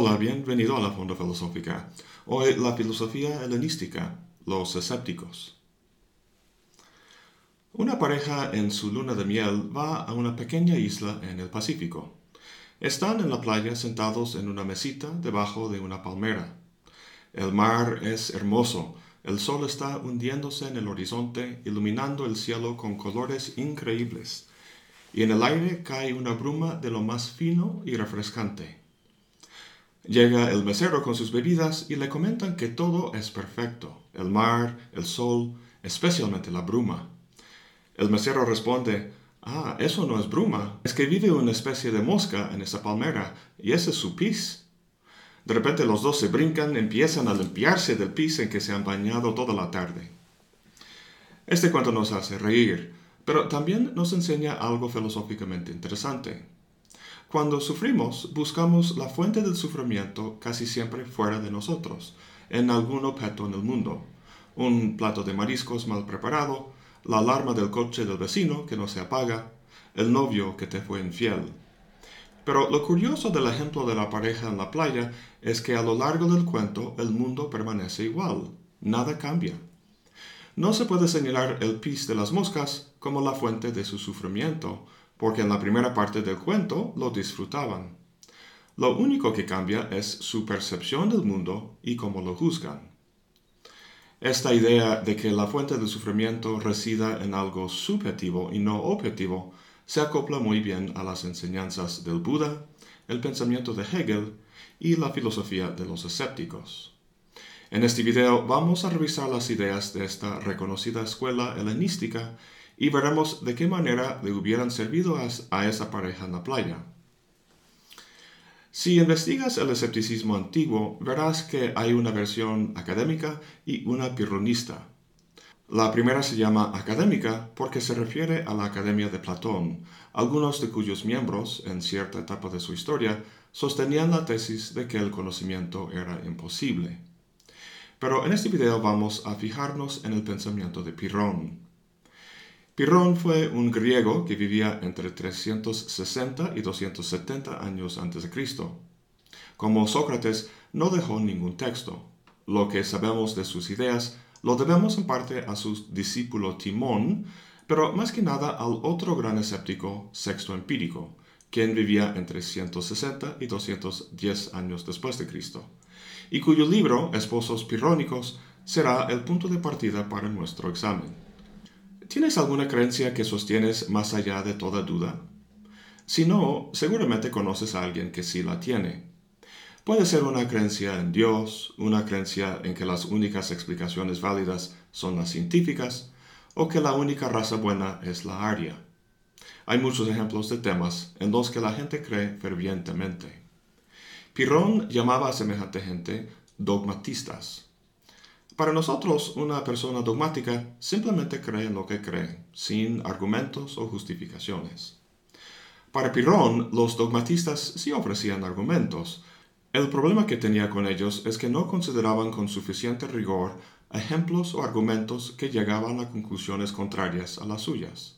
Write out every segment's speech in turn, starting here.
Hola, bienvenido a la Fonda Filosófica. Hoy la filosofía helenística, los escépticos. Una pareja en su luna de miel va a una pequeña isla en el Pacífico. Están en la playa sentados en una mesita debajo de una palmera. El mar es hermoso, el sol está hundiéndose en el horizonte, iluminando el cielo con colores increíbles, y en el aire cae una bruma de lo más fino y refrescante. Llega el mesero con sus bebidas y le comentan que todo es perfecto, el mar, el sol, especialmente la bruma. El mesero responde, Ah, eso no es bruma, es que vive una especie de mosca en esa palmera, y ese es su pis. De repente los dos se brincan, empiezan a limpiarse del pis en que se han bañado toda la tarde. Este cuento nos hace reír, pero también nos enseña algo filosóficamente interesante. Cuando sufrimos, buscamos la fuente del sufrimiento casi siempre fuera de nosotros, en algún objeto en el mundo. Un plato de mariscos mal preparado, la alarma del coche del vecino que no se apaga, el novio que te fue infiel. Pero lo curioso del ejemplo de la pareja en la playa es que a lo largo del cuento el mundo permanece igual, nada cambia. No se puede señalar el pis de las moscas como la fuente de su sufrimiento, porque en la primera parte del cuento lo disfrutaban. Lo único que cambia es su percepción del mundo y cómo lo juzgan. Esta idea de que la fuente del sufrimiento resida en algo subjetivo y no objetivo se acopla muy bien a las enseñanzas del Buda, el pensamiento de Hegel y la filosofía de los escépticos. En este video vamos a revisar las ideas de esta reconocida escuela helenística y veremos de qué manera le hubieran servido a, esa pareja en la playa. Si investigas el escepticismo antiguo, verás que hay una versión académica y una pirronista. La primera se llama académica porque se refiere a la Academia de Platón, algunos de cuyos miembros, en cierta etapa de su historia, sostenían la tesis de que el conocimiento era imposible. Pero en este video vamos a fijarnos en el pensamiento de Pirrón. Pirrón fue un griego que vivía entre 360 y 270 años antes de Cristo. Como Sócrates, no dejó ningún texto. Lo que sabemos de sus ideas lo debemos en parte a su discípulo Timón, pero más que nada al otro gran escéptico, Sexto Empírico, quien vivía entre 160 y 210 años después de Cristo, y cuyo libro, Esposos Pirrónicos, será el punto de partida para nuestro examen. ¿Tienes alguna creencia que sostienes más allá de toda duda? Si no, seguramente conoces a alguien que sí la tiene. Puede ser una creencia en Dios, una creencia en que las únicas explicaciones válidas son las científicas, o que la única raza buena es la aria. Hay muchos ejemplos de temas en los que la gente cree fervientemente. Pirrón llamaba a semejante gente dogmatistas. Para nosotros, una persona dogmática simplemente cree en lo que cree, sin argumentos o justificaciones. Para Pirrón, los dogmatistas sí ofrecían argumentos. El problema que tenía con ellos es que no consideraban con suficiente rigor ejemplos o argumentos que llegaban a conclusiones contrarias a las suyas.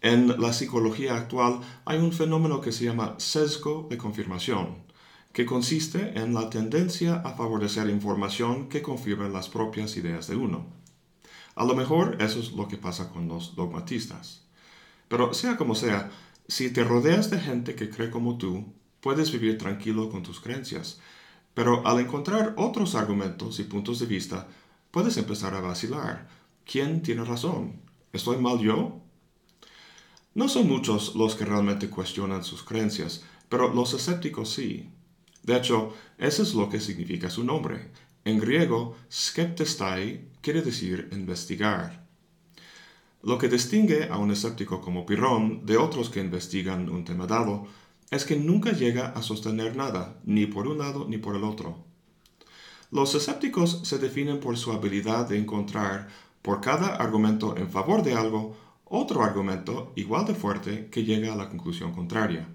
En la psicología actual hay un fenómeno que se llama sesgo de confirmación que consiste en la tendencia a favorecer información que confirma las propias ideas de uno. A lo mejor eso es lo que pasa con los dogmatistas. Pero sea como sea, si te rodeas de gente que cree como tú, puedes vivir tranquilo con tus creencias. Pero al encontrar otros argumentos y puntos de vista, puedes empezar a vacilar. ¿Quién tiene razón? ¿Estoy mal yo? No son muchos los que realmente cuestionan sus creencias, pero los escépticos sí. De hecho, eso es lo que significa su nombre. En griego, skeptestai quiere decir investigar. Lo que distingue a un escéptico como Pirrón de otros que investigan un tema dado es que nunca llega a sostener nada, ni por un lado ni por el otro. Los escépticos se definen por su habilidad de encontrar, por cada argumento en favor de algo, otro argumento igual de fuerte que llega a la conclusión contraria.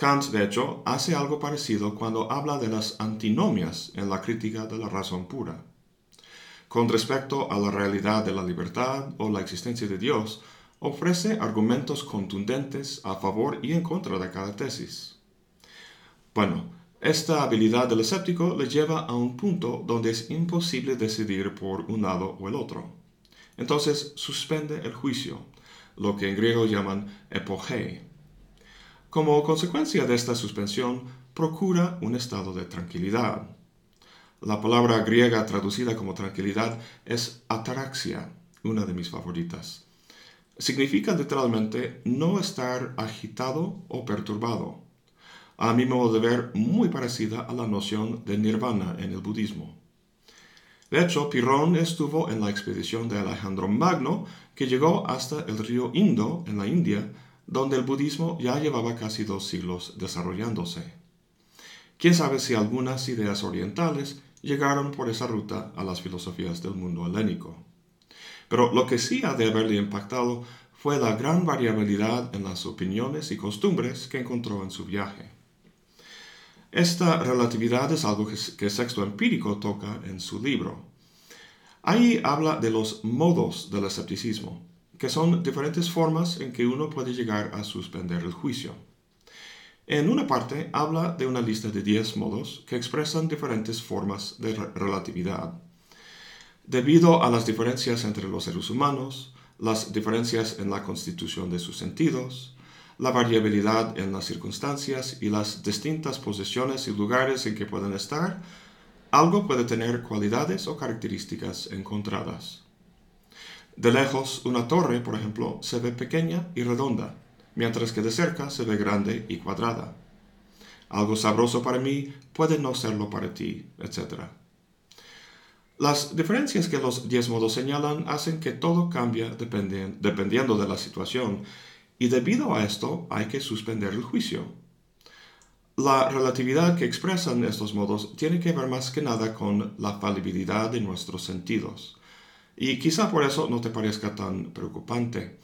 Kant, de hecho, hace algo parecido cuando habla de las antinomias en la crítica de la razón pura. Con respecto a la realidad de la libertad o la existencia de Dios, ofrece argumentos contundentes a favor y en contra de cada tesis. Bueno, esta habilidad del escéptico le lleva a un punto donde es imposible decidir por un lado o el otro. Entonces suspende el juicio, lo que en griego llaman epogei. Como consecuencia de esta suspensión, procura un estado de tranquilidad. La palabra griega traducida como tranquilidad es ataraxia, una de mis favoritas. Significa literalmente no estar agitado o perturbado. A mi modo de ver, muy parecida a la noción de nirvana en el budismo. De hecho, Pirrón estuvo en la expedición de Alejandro Magno, que llegó hasta el río Indo, en la India, donde el budismo ya llevaba casi dos siglos desarrollándose. Quién sabe si algunas ideas orientales llegaron por esa ruta a las filosofías del mundo helénico. Pero lo que sí ha de haberle impactado fue la gran variabilidad en las opiniones y costumbres que encontró en su viaje. Esta relatividad es algo que, Sexto Empírico toca en su libro. Ahí habla de los modos del escepticismo, que son diferentes formas en que uno puede llegar a suspender el juicio. En una parte habla de una lista de 10 modos que expresan diferentes formas de relatividad. Debido a las diferencias entre los seres humanos, las diferencias en la constitución de sus sentidos, la variabilidad en las circunstancias y las distintas posiciones y lugares en que pueden estar, algo puede tener cualidades o características encontradas. De lejos, una torre, por ejemplo, se ve pequeña y redonda, mientras que de cerca se ve grande y cuadrada. Algo sabroso para mí puede no serlo para ti, etc. Las diferencias que los diez modos señalan hacen que todo cambia dependiendo de la situación, y debido a esto hay que suspender el juicio. La relatividad que expresan estos modos tiene que ver más que nada con la falibilidad de nuestros sentidos, y quizá por eso no te parezca tan preocupante.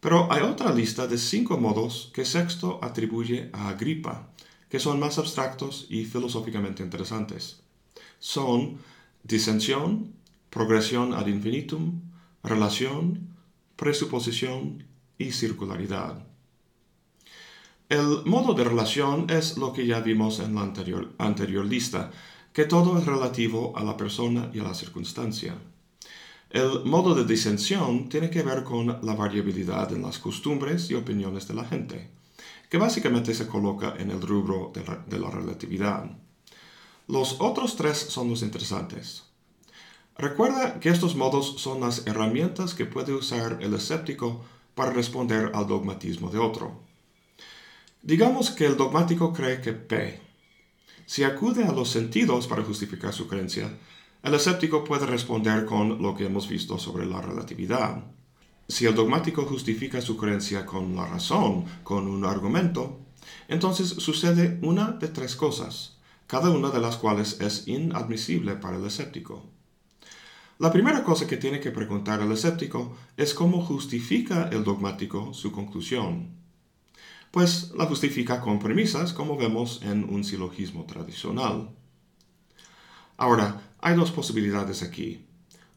Pero hay otra lista de cinco modos que Sexto atribuye a Agripa, que son más abstractos y filosóficamente interesantes. Son disensión, progresión ad infinitum, relación, presuposición y circularidad. El modo de relación es lo que ya vimos en la anterior, anterior lista, que todo es relativo a la persona y a la circunstancia. El modo de disensión tiene que ver con la variabilidad en las costumbres y opiniones de la gente, que básicamente se coloca en el rubro de la, relatividad. Los otros tres son los interesantes. Recuerda que estos modos son las herramientas que puede usar el escéptico para responder al dogmatismo de otro. Digamos que el dogmático cree que P. Si acude a los sentidos para justificar su creencia, el escéptico puede responder con lo que hemos visto sobre la relatividad. Si el dogmático justifica su creencia con la razón, con un argumento, entonces sucede una de tres cosas, cada una de las cuales es inadmisible para el escéptico. La primera cosa que tiene que preguntar el escéptico es cómo justifica el dogmático su conclusión. Pues la justifica con premisas, como vemos en un silogismo tradicional. Ahora, hay dos posibilidades aquí.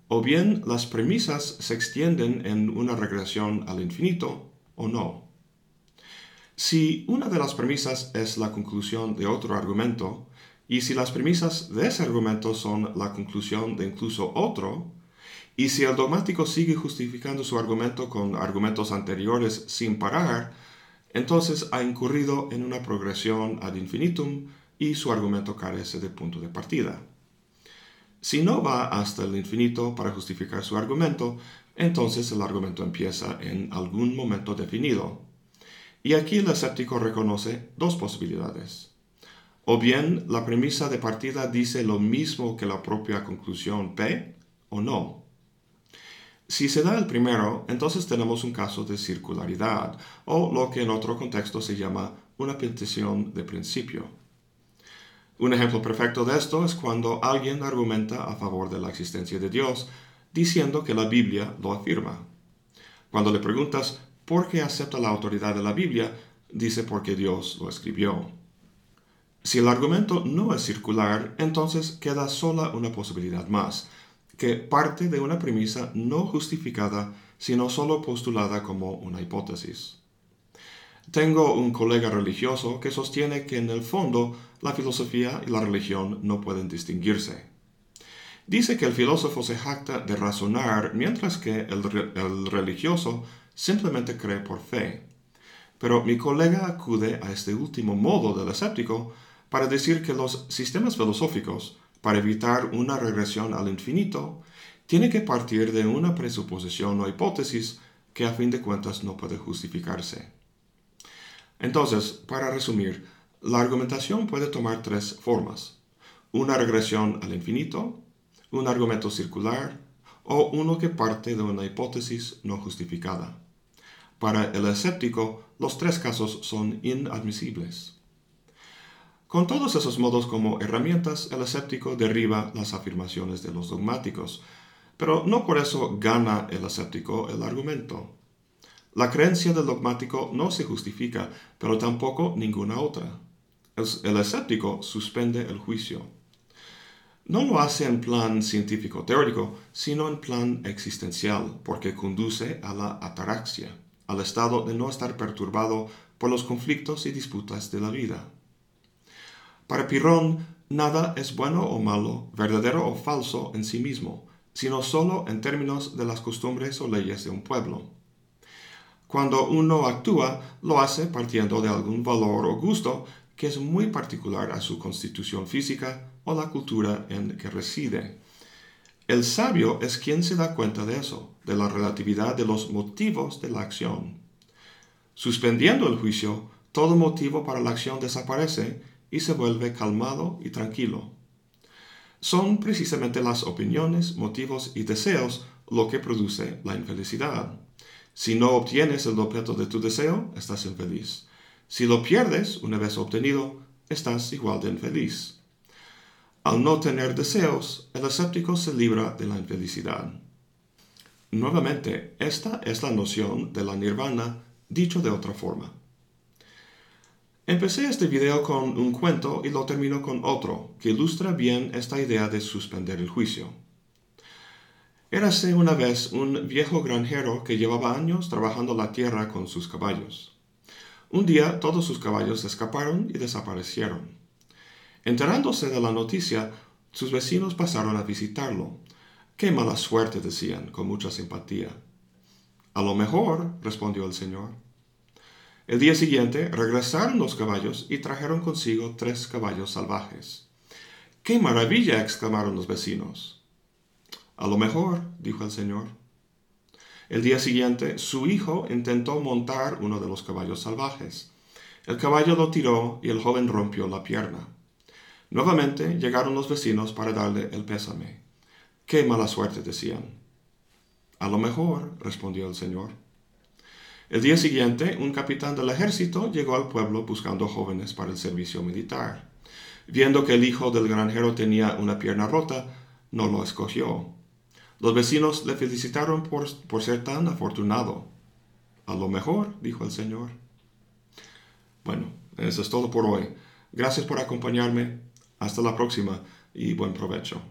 O bien las premisas se extienden en una regresión al infinito, o no. Si una de las premisas es la conclusión de otro argumento, y si las premisas de ese argumento son la conclusión de incluso otro, y si el dogmático sigue justificando su argumento con argumentos anteriores sin parar, entonces ha incurrido en una progresión ad infinitum y su argumento carece de punto de partida. Si no va hasta el infinito para justificar su argumento, entonces el argumento empieza en algún momento definido. Y aquí el escéptico reconoce dos posibilidades. O bien la premisa de partida dice lo mismo que la propia conclusión P, o no. Si se da el primero, entonces tenemos un caso de circularidad, o lo que en otro contexto se llama una petición de principio. Un ejemplo perfecto de esto es cuando alguien argumenta a favor de la existencia de Dios, diciendo que la Biblia lo afirma. Cuando le preguntas por qué acepta la autoridad de la Biblia, dice porque Dios lo escribió. Si el argumento no es circular, entonces queda sola una posibilidad más, que parte de una premisa no justificada, sino solo postulada como una hipótesis. Tengo un colega religioso que sostiene que en el fondo la filosofía y la religión no pueden distinguirse. Dice que el filósofo se jacta de razonar mientras que el, religioso simplemente cree por fe. Pero mi colega acude a este último modo del escéptico para decir que los sistemas filosóficos, para evitar una regresión al infinito, tienen que partir de una presuposición o hipótesis que a fin de cuentas no puede justificarse. Entonces, para resumir, la argumentación puede tomar tres formas. Una regresión al infinito, un argumento circular o uno que parte de una hipótesis no justificada. Para el escéptico, los tres casos son inadmisibles. Con todos esos modos como herramientas, el escéptico derriba las afirmaciones de los dogmáticos, pero no por eso gana el escéptico el argumento. La creencia del dogmático no se justifica, pero tampoco ninguna otra. El, escéptico suspende el juicio. No lo hace en plan científico teórico, sino en plan existencial, porque conduce a la ataraxia, al estado de no estar perturbado por los conflictos y disputas de la vida. Para Pirrón, nada es bueno o malo, verdadero o falso en sí mismo, sino solo en términos de las costumbres o leyes de un pueblo. Cuando uno actúa, lo hace partiendo de algún valor o gusto que es muy particular a su constitución física o la cultura en que reside. El sabio es quien se da cuenta de eso, de la relatividad de los motivos de la acción. Suspendiendo el juicio, todo motivo para la acción desaparece y se vuelve calmado y tranquilo. Son precisamente las opiniones, motivos y deseos lo que produce la infelicidad. Si no obtienes el objeto de tu deseo, estás infeliz. Si lo pierdes una vez obtenido, estás igual de infeliz. Al no tener deseos, el escéptico se libra de la infelicidad. Nuevamente, esta es la noción de la nirvana dicho de otra forma. Empecé este video con un cuento y lo termino con otro, que ilustra bien esta idea de suspender el juicio. Érase una vez un viejo granjero que llevaba años trabajando la tierra con sus caballos. Un día todos sus caballos escaparon y desaparecieron. Enterándose de la noticia, sus vecinos pasaron a visitarlo. Qué mala suerte, decían, con mucha simpatía. A lo mejor, respondió el señor. El día siguiente regresaron los caballos y trajeron consigo tres caballos salvajes. ¡Qué maravilla! exclamaron los vecinos. A lo mejor, dijo el señor. El día siguiente, su hijo intentó montar uno de los caballos salvajes. El caballo lo tiró y el joven rompió la pierna. Nuevamente llegaron los vecinos para darle el pésame. Qué mala suerte, decían. A lo mejor, respondió el señor. El día siguiente, un capitán del ejército llegó al pueblo buscando jóvenes para el servicio militar. Viendo que el hijo del granjero tenía una pierna rota, no lo escogió. Los vecinos le felicitaron por, por ser tan afortunado. A lo mejor, dijo el Señor. Bueno, eso es todo por hoy. Gracias por acompañarme. Hasta la próxima y buen provecho.